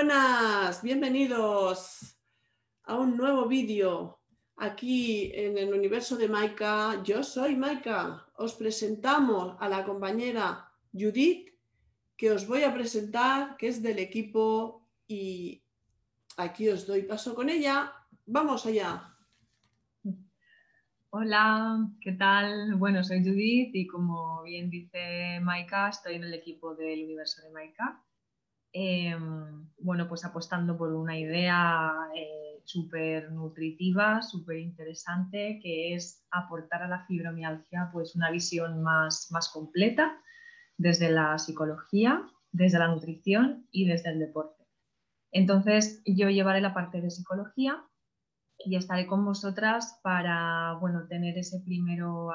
chicas, bienvenidos a un nuevo vídeo aquí en el universo de Maika. Yo soy Maika. Os presentamos a la compañera Judith, que os voy a presentar, que es del equipo y aquí os doy paso con ella. Vamos allá. Hola, ¿qué tal? Bueno, soy Judith y como bien dice Maika, estoy en el equipo del universo de Maika. Em, bueno, pues apostando por una idea eh, súper nutritiva, súper interesante, que es aportar a la fibromialgia pues una visión más, más completa desde la psicología, desde la nutrición y desde el deporte. Entonces, yo llevaré la parte de psicología y estaré con vosotras para bueno, tener ese, primero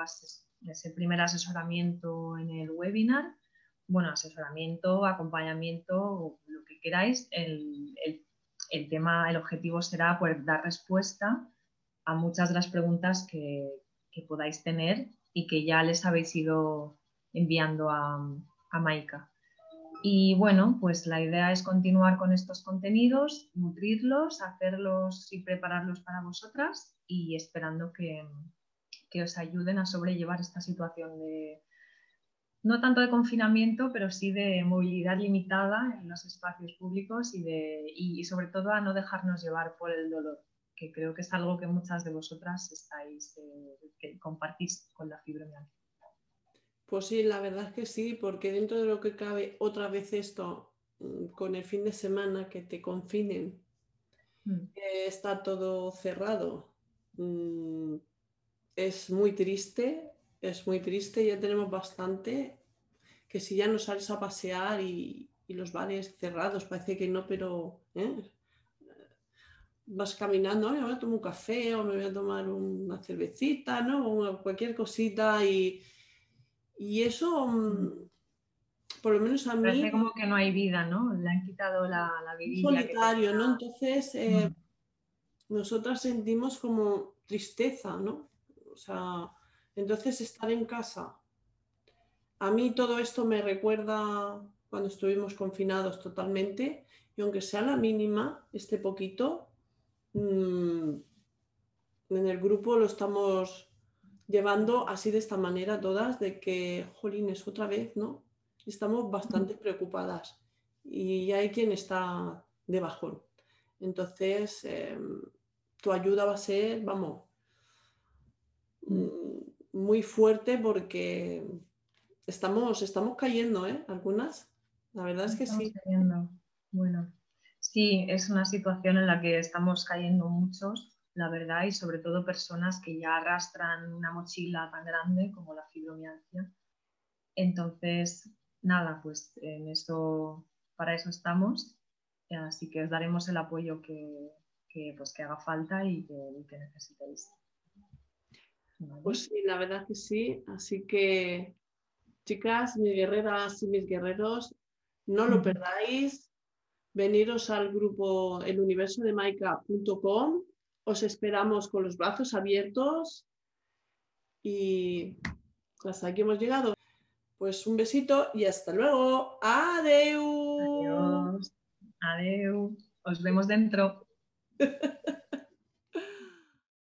ese primer asesoramiento en el webinar bueno, asesoramiento, acompañamiento, lo que queráis. El, tema, el objetivo será poder dar respuesta a muchas de las preguntas que, podáis tener y que ya les habéis ido enviando a, a Maika. Y bueno, pues la idea es continuar con estos contenidos, nutrirlos, hacerlos y prepararlos para vosotras y esperando que, que os ayuden a sobrellevar esta situación de, no tanto de confinamiento, pero sí de movilidad limitada en los espacios públicos y, de, y, sobre todo a no dejarnos llevar por el dolor, que creo que es algo que muchas de vosotras estáis, eh, que compartís con la fibromialgia. Pues sí, la verdad es que sí, porque dentro de lo que cabe otra vez esto, mm, con el fin de semana que te confinen, mm. está todo cerrado, mm, es muy triste es muy triste, ya tenemos bastante, que si ya no sales a pasear y, los bares cerrados, parece que no, pero ¿eh? vas caminando, me voy a tomar un café o me voy a tomar una cervecita, ¿no? O cualquier cosita y, y eso, mm, por lo menos a mí... Parece como que no hay vida, ¿no? Le han quitado la, la vida. Solitario, ¿no? Entonces, eh, mm. nosotras sentimos como tristeza, ¿no? O sea, entonces, estar en casa, a mí todo esto me recuerda cuando estuvimos confinados totalmente y aunque sea la mínima, este poquito, mm, en el grupo lo estamos llevando así de esta manera todas, de que, jolines, otra vez, ¿no? Estamos bastante preocupadas y hay quien está de bajón. Entonces, em, tu ayuda va a ser, vamos, mm, muy fuerte porque estamos, estamos cayendo, ¿eh? Algunas. La verdad es que sí. Cayendo. Bueno, sí, es una situación en la que estamos cayendo muchos, la verdad, y sobre todo personas que ya arrastran una mochila tan grande como la fibromialgia. Entonces, nada, pues en eso, para eso estamos. Así que os daremos el apoyo que, pues, que haga falta y que, que necesitéis. Pues sí, la verdad que sí. Así que, chicas, mis guerreras y mis guerreros, no lo perdáis. Veniros al grupo el universo de Maika.com. Os esperamos con los brazos abiertos. Y hasta aquí hemos llegado. Pues un besito y hasta luego. Adeu. Adiós. Adeu. Os vemos dentro.